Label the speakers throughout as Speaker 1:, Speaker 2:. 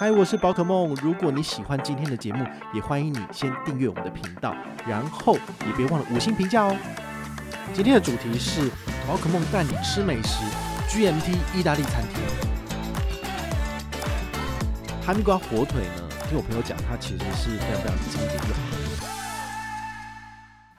Speaker 1: 嗨，我是宝可梦。如果你喜欢今天的节目，也欢迎你先订阅我们的频道，然后也别忘了五星评价哦。今天的主题是宝可梦带你吃美食，GMT 意大利餐厅。哈密瓜火腿呢，听我朋友讲，它其实是非常非常经典的。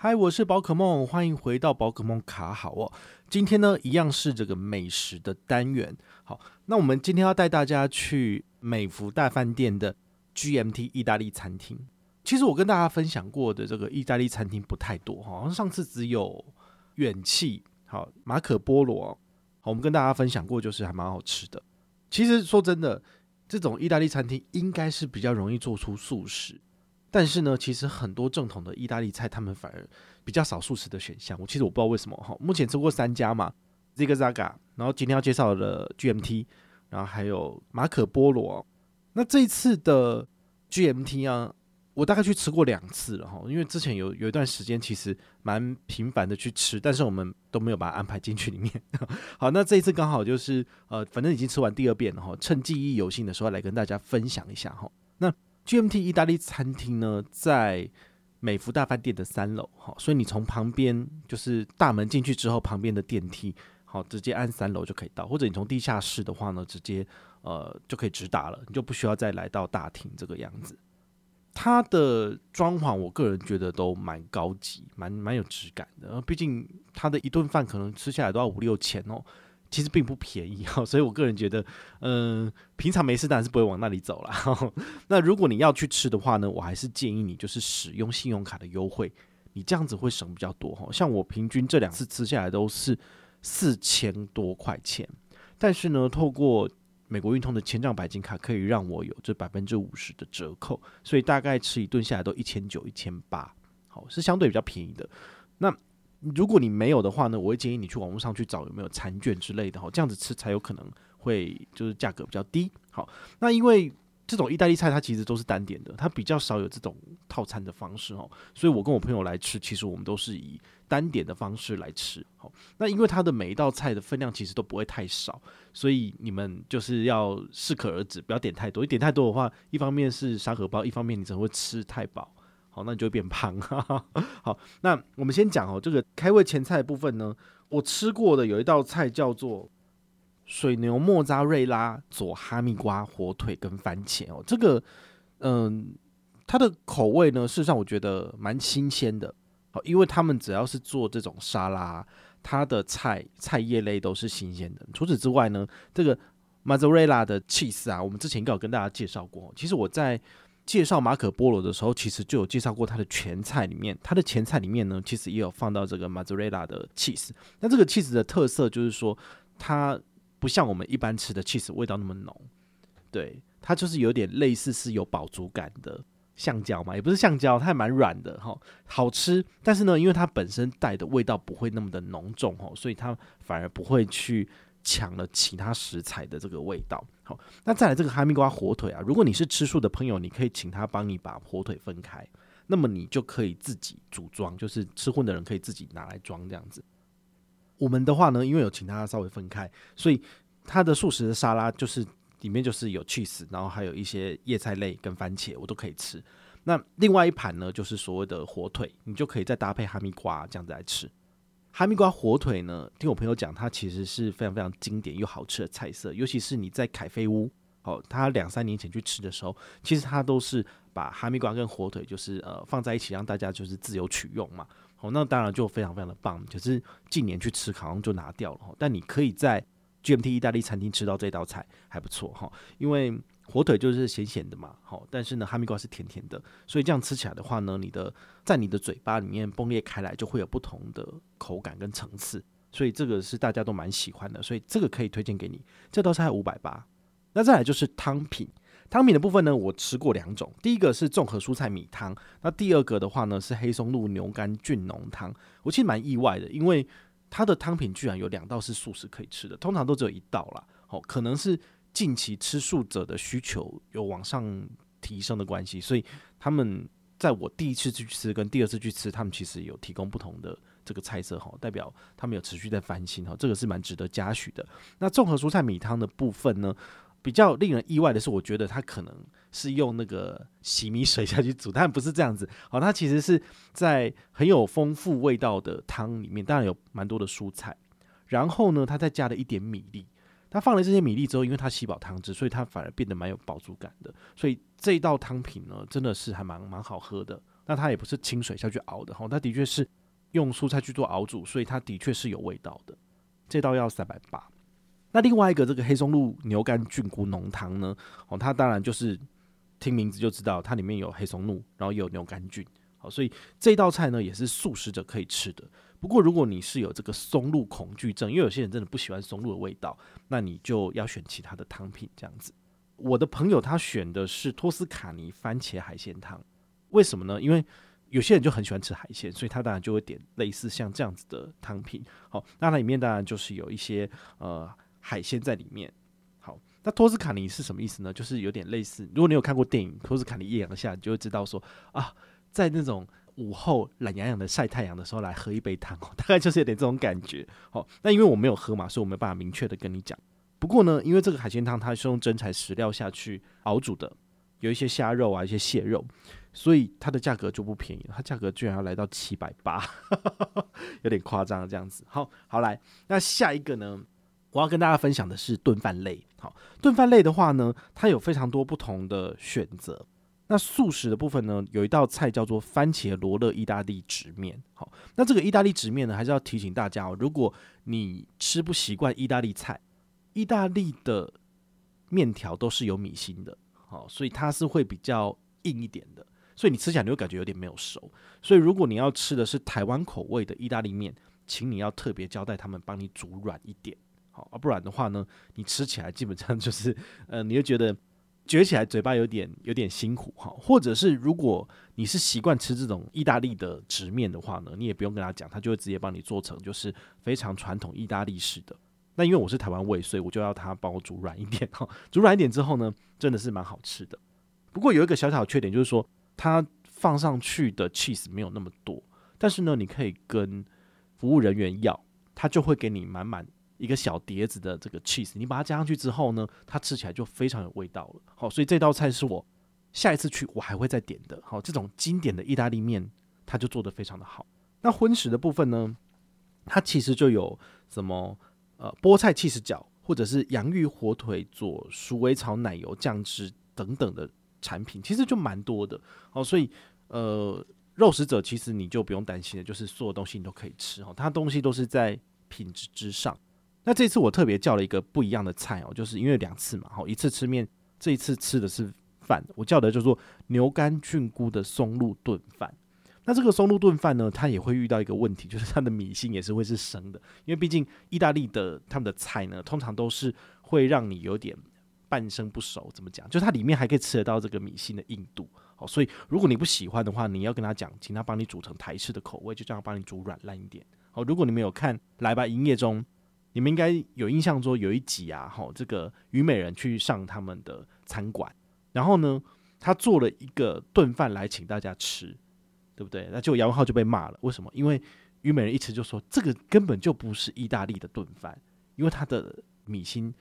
Speaker 1: 嗨，我是宝可梦，欢迎回到宝可梦卡好哦。今天呢，一样是这个美食的单元。好，那我们今天要带大家去。美福大饭店的 GMT 意大利餐厅，其实我跟大家分享过的这个意大利餐厅不太多，好像上次只有远气，好马可波罗，好，我们跟大家分享过，就是还蛮好吃的。其实说真的，这种意大利餐厅应该是比较容易做出素食，但是呢，其实很多正统的意大利菜，他们反而比较少素食的选项。我其实我不知道为什么哈，目前吃过三家嘛，Zigzaga，然后今天要介绍的 GMT。然后还有马可波罗，那这一次的 GMT 啊，我大概去吃过两次了哈，因为之前有有一段时间其实蛮频繁的去吃，但是我们都没有把它安排进去里面。好，那这一次刚好就是呃，反正已经吃完第二遍了哈，趁记忆犹新的时候来跟大家分享一下哈。那 GMT 意大利餐厅呢，在美福大饭店的三楼哈，所以你从旁边就是大门进去之后，旁边的电梯。好，直接按三楼就可以到，或者你从地下室的话呢，直接呃就可以直达了，你就不需要再来到大厅这个样子。它的装潢，我个人觉得都蛮高级，蛮蛮有质感的。毕竟它的一顿饭可能吃下来都要五六千哦，其实并不便宜哈。所以我个人觉得，嗯、平常没事当然是不会往那里走了。那如果你要去吃的话呢，我还是建议你就是使用信用卡的优惠，你这样子会省比较多哈。像我平均这两次吃下来都是。四千多块钱，但是呢，透过美国运通的千帐白金卡，可以让我有这百分之五十的折扣，所以大概吃一顿下来都一千九、一千八，好，是相对比较便宜的。那如果你没有的话呢，我会建议你去网络上去找有没有餐券之类的，哈，这样子吃才有可能会就是价格比较低。好，那因为这种意大利菜它其实都是单点的，它比较少有这种套餐的方式哦，所以我跟我朋友来吃，其实我们都是以。单点的方式来吃，好，那因为它的每一道菜的分量其实都不会太少，所以你们就是要适可而止，不要点太多。你点太多的话，一方面是沙荷包，一方面你只会吃太饱，好，那你就会变胖。好，那我们先讲哦，这个开胃前菜部分呢，我吃过的有一道菜叫做水牛莫扎瑞拉佐哈密瓜火腿跟番茄哦，这个嗯，它的口味呢，事实上我觉得蛮新鲜的。好，因为他们只要是做这种沙拉，它的菜菜叶类都是新鲜的。除此之外呢，这个马祖瑞拉的 cheese 啊，我们之前应该有跟大家介绍过。其实我在介绍马可波罗的时候，其实就有介绍过它的前菜里面，它的前菜里面呢，其实也有放到这个马祖瑞拉的 cheese。那这个 cheese 的特色就是说，它不像我们一般吃的 cheese 味道那么浓，对，它就是有点类似是有饱足感的。橡胶嘛，也不是橡胶，它还蛮软的哈，好吃。但是呢，因为它本身带的味道不会那么的浓重哈，所以它反而不会去抢了其他食材的这个味道。好，那再来这个哈密瓜火腿啊，如果你是吃素的朋友，你可以请他帮你把火腿分开，那么你就可以自己组装，就是吃荤的人可以自己拿来装这样子。我们的话呢，因为有请他稍微分开，所以它的素食的沙拉就是。里面就是有 cheese，然后还有一些叶菜类跟番茄，我都可以吃。那另外一盘呢，就是所谓的火腿，你就可以再搭配哈密瓜这样子来吃。哈密瓜火腿呢，听我朋友讲，它其实是非常非常经典又好吃的菜色。尤其是你在凯菲屋，哦，他两三年前去吃的时候，其实他都是把哈密瓜跟火腿就是呃放在一起，让大家就是自由取用嘛。哦，那当然就非常非常的棒。可是近年去吃，好像就拿掉了。但你可以在 GMT 意大利餐厅吃到这道菜还不错哈，因为火腿就是咸咸的嘛，好，但是呢哈密瓜是甜甜的，所以这样吃起来的话呢，你的在你的嘴巴里面崩裂开来，就会有不同的口感跟层次，所以这个是大家都蛮喜欢的，所以这个可以推荐给你。这道菜五百八，那再来就是汤品，汤品的部分呢，我吃过两种，第一个是综合蔬菜米汤，那第二个的话呢是黑松露牛肝菌浓汤。我其实蛮意外的，因为它的汤品居然有两道是素食可以吃的，通常都只有一道啦。好，可能是近期吃素者的需求有往上提升的关系，所以他们在我第一次去吃跟第二次去吃，他们其实有提供不同的这个菜色哈，代表他们有持续在翻新哈，这个是蛮值得嘉许的。那综合蔬菜米汤的部分呢？比较令人意外的是，我觉得它可能是用那个洗米水下去煮，但不是这样子。好，它其实是在很有丰富味道的汤里面，当然有蛮多的蔬菜。然后呢，它再加了一点米粒。它放了这些米粒之后，因为它吸饱汤汁，所以它反而变得蛮有饱足感的。所以这一道汤品呢，真的是还蛮蛮好喝的。那它也不是清水下去熬的，哈，它的确是用蔬菜去做熬煮，所以它的确是有味道的。这道要三百八。那另外一个这个黑松露牛肝菌菇浓汤呢？哦，它当然就是听名字就知道，它里面有黑松露，然后也有牛肝菌。好，所以这道菜呢也是素食者可以吃的。不过如果你是有这个松露恐惧症，因为有些人真的不喜欢松露的味道，那你就要选其他的汤品这样子。我的朋友他选的是托斯卡尼番茄海鲜汤，为什么呢？因为有些人就很喜欢吃海鲜，所以他当然就会点类似像这样子的汤品。好，那它里面当然就是有一些呃。海鲜在里面，好，那托斯卡尼是什么意思呢？就是有点类似，如果你有看过电影《托斯卡尼艳阳下》，你就会知道说啊，在那种午后懒洋洋的晒太阳的时候来喝一杯汤，大概就是有点这种感觉。好，那因为我没有喝嘛，所以我没办法明确的跟你讲。不过呢，因为这个海鲜汤它是用真材实料下去熬煮的，有一些虾肉啊，一些蟹肉，所以它的价格就不便宜，它价格居然要来到七百八，有点夸张这样子。好，好来，那下一个呢？我要跟大家分享的是炖饭类。好，炖饭类的话呢，它有非常多不同的选择。那素食的部分呢，有一道菜叫做番茄罗勒意大利直面。好，那这个意大利直面呢，还是要提醒大家哦，如果你吃不习惯意大利菜，意大利的面条都是有米心的，好，所以它是会比较硬一点的，所以你吃起来你会感觉有点没有熟。所以如果你要吃的是台湾口味的意大利面，请你要特别交代他们帮你煮软一点。好啊，不然的话呢，你吃起来基本上就是，呃，你就觉得嚼起来嘴巴有点有点辛苦哈。或者是如果你是习惯吃这种意大利的直面的话呢，你也不用跟他讲，他就会直接帮你做成就是非常传统意大利式的。那因为我是台湾胃，所以我就要他帮我煮软一点哈。煮软一点之后呢，真的是蛮好吃的。不过有一个小小的缺点就是说，它放上去的 cheese 没有那么多，但是呢，你可以跟服务人员要，他就会给你满满。一个小碟子的这个 cheese，你把它加上去之后呢，它吃起来就非常有味道了。好，所以这道菜是我下一次去我还会再点的。好，这种经典的意大利面，它就做得非常的好。那荤食的部分呢，它其实就有什么呃菠菜 cheese 饺，或者是洋芋火腿佐鼠尾草奶油酱汁等等的产品，其实就蛮多的。好，所以呃肉食者其实你就不用担心了，就是所有东西你都可以吃。哈，它东西都是在品质之上。那这次我特别叫了一个不一样的菜哦，就是因为两次嘛，好，一次吃面，这一次吃的是饭，我叫的叫做牛肝菌菇的松露炖饭。那这个松露炖饭呢，它也会遇到一个问题，就是它的米心也是会是生的，因为毕竟意大利的他们的菜呢，通常都是会让你有点半生不熟，怎么讲？就它里面还可以吃得到这个米心的硬度，好，所以如果你不喜欢的话，你要跟他讲，请他帮你煮成台式的口味，就这样帮你煮软烂一点。好，如果你没有看来吧营业中。你们应该有印象说有一集啊，吼，这个虞美人去上他们的餐馆，然后呢，他做了一个炖饭来请大家吃，对不对？那结果杨文浩就被骂了，为什么？因为虞美人一吃就说这个根本就不是意大利的炖饭，因为它的米心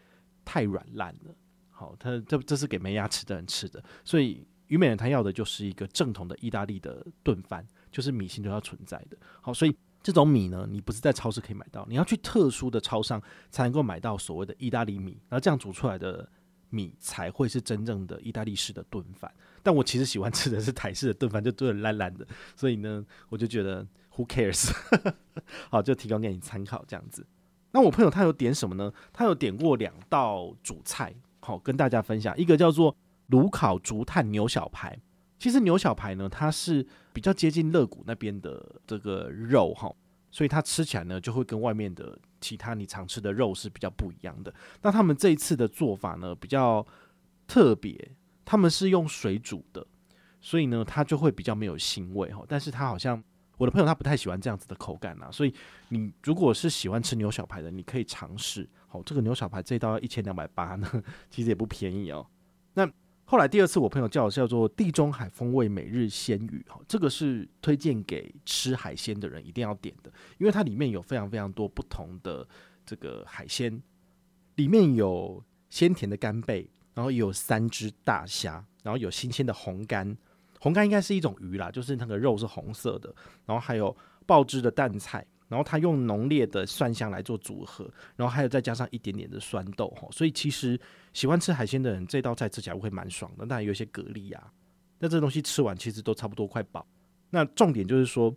Speaker 1: 太软烂了。好，他这这是给没牙齿的人吃的，所以虞美人他要的就是一个正统的意大利的炖饭，就是米心都要存在的。好，所以。这种米呢，你不是在超市可以买到，你要去特殊的超商才能够买到所谓的意大利米，然后这样煮出来的米才会是真正的意大利式的炖饭。但我其实喜欢吃的是台式的炖饭，就炖烂烂的，所以呢，我就觉得 Who cares？好，就提供给你参考这样子。那我朋友他有点什么呢？他有点过两道主菜，好跟大家分享，一个叫做炉烤竹炭牛小排。其实牛小排呢，它是比较接近肋骨那边的这个肉哈，所以它吃起来呢就会跟外面的其他你常吃的肉是比较不一样的。那他们这一次的做法呢，比较特别，他们是用水煮的，所以呢，它就会比较没有腥味哈。但是它好像我的朋友他不太喜欢这样子的口感啊，所以你如果是喜欢吃牛小排的，你可以尝试。好，这个牛小排这一道要一千两百八呢，其实也不便宜哦。那后来第二次我朋友叫我叫做地中海风味每日鲜鱼哈，这个是推荐给吃海鲜的人一定要点的，因为它里面有非常非常多不同的这个海鲜，里面有鲜甜的干贝，然后有三只大虾，然后有新鲜的红干，红干应该是一种鱼啦，就是那个肉是红色的，然后还有爆汁的淡菜。然后他用浓烈的蒜香来做组合，然后还有再加上一点点的酸豆哈，所以其实喜欢吃海鲜的人，这道菜吃起来会蛮爽的。当然有些蛤蜊啊，那这东西吃完其实都差不多快饱。那重点就是说，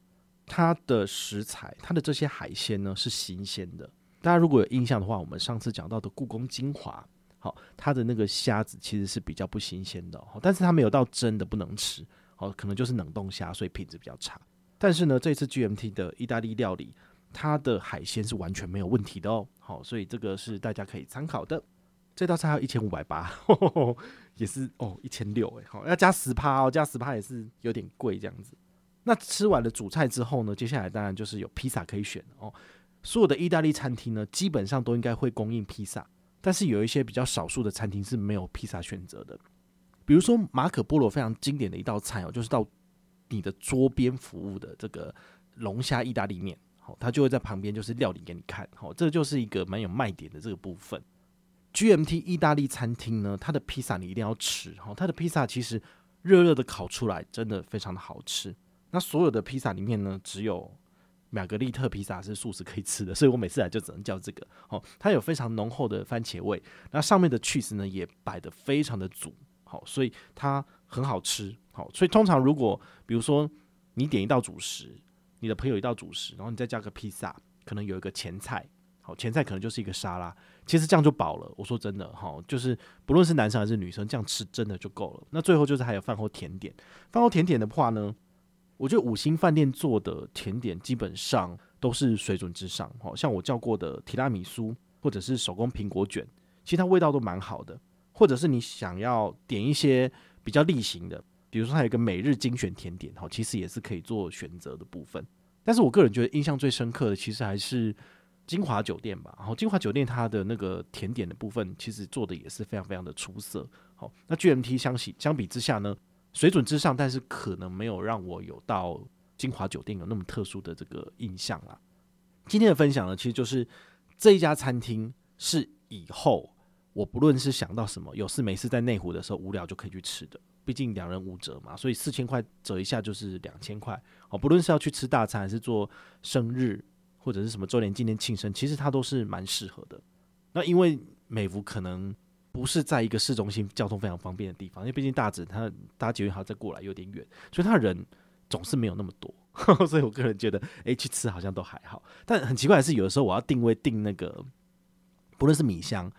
Speaker 1: 它的食材，它的这些海鲜呢是新鲜的。大家如果有印象的话，我们上次讲到的故宫精华，好，它的那个虾子其实是比较不新鲜的，但是它没有到真的不能吃，好，可能就是冷冻虾，所以品质比较差。但是呢，这次 GMT 的意大利料理，它的海鲜是完全没有问题的哦。好，所以这个是大家可以参考的。这道菜要一千五百八，也是哦一千六哎，好要加十趴哦，加十趴也是有点贵这样子。那吃完了主菜之后呢，接下来当然就是有披萨可以选哦。所有的意大利餐厅呢，基本上都应该会供应披萨，但是有一些比较少数的餐厅是没有披萨选择的。比如说马可波罗非常经典的一道菜哦，就是到。你的桌边服务的这个龙虾意大利面，好，它就会在旁边就是料理给你看，好，这就是一个蛮有卖点的这个部分。GMT 意大利餐厅呢，它的披萨你一定要吃，好，它的披萨其实热热的烤出来真的非常的好吃。那所有的披萨里面呢，只有玛格丽特披萨是素食可以吃的，所以我每次来就只能叫这个。好，它有非常浓厚的番茄味，那上面的 cheese 呢也摆得非常的足，好，所以它很好吃。好，所以通常如果比如说你点一道主食，你的朋友一道主食，然后你再加个披萨，可能有一个前菜，好，前菜可能就是一个沙拉，其实这样就饱了。我说真的，哈，就是不论是男生还是女生，这样吃真的就够了。那最后就是还有饭后甜点，饭后甜点的话呢，我觉得五星饭店做的甜点基本上都是水准之上，好，像我叫过的提拉米苏或者是手工苹果卷，其实它味道都蛮好的。或者是你想要点一些比较例行的。比如说，它有一个每日精选甜点，哈，其实也是可以做选择的部分。但是我个人觉得印象最深刻的，其实还是金华酒店吧。然后金华酒店它的那个甜点的部分，其实做的也是非常非常的出色。好，那 GMT 相比相比之下呢，水准之上，但是可能没有让我有到金华酒店有那么特殊的这个印象啦。今天的分享呢，其实就是这一家餐厅是以后我不论是想到什么有事没事在内湖的时候无聊就可以去吃的。毕竟两人五折嘛，所以四千块折一下就是两千块。哦，不论是要去吃大餐，还是做生日或者是什么周年纪念庆生，其实它都是蛮适合的。那因为美福可能不是在一个市中心交通非常方便的地方，因为毕竟大直它搭捷运还要再过来有点远，所以他人总是没有那么多。所以我个人觉得，诶，去吃好像都还好。但很奇怪的是，有的时候我要定位定那个，不论是米香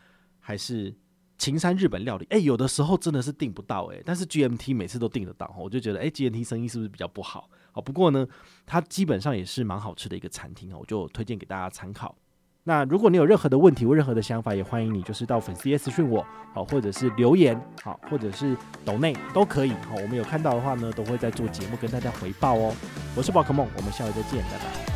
Speaker 1: 还是。秦山日本料理，哎、有的时候真的是订不到，哎，但是 GMT 每次都订得到，我就觉得，哎、，GMT 生意是不是比较不好？好，不过呢，它基本上也是蛮好吃的一个餐厅，我就推荐给大家参考。那如果你有任何的问题或任何的想法，也欢迎你就是到粉丝页私讯我，好，或者是留言，好，或者是抖内都可以，好，我们有看到的话呢，都会在做节目跟大家回报哦。我是宝可梦，我们下回再见，拜拜。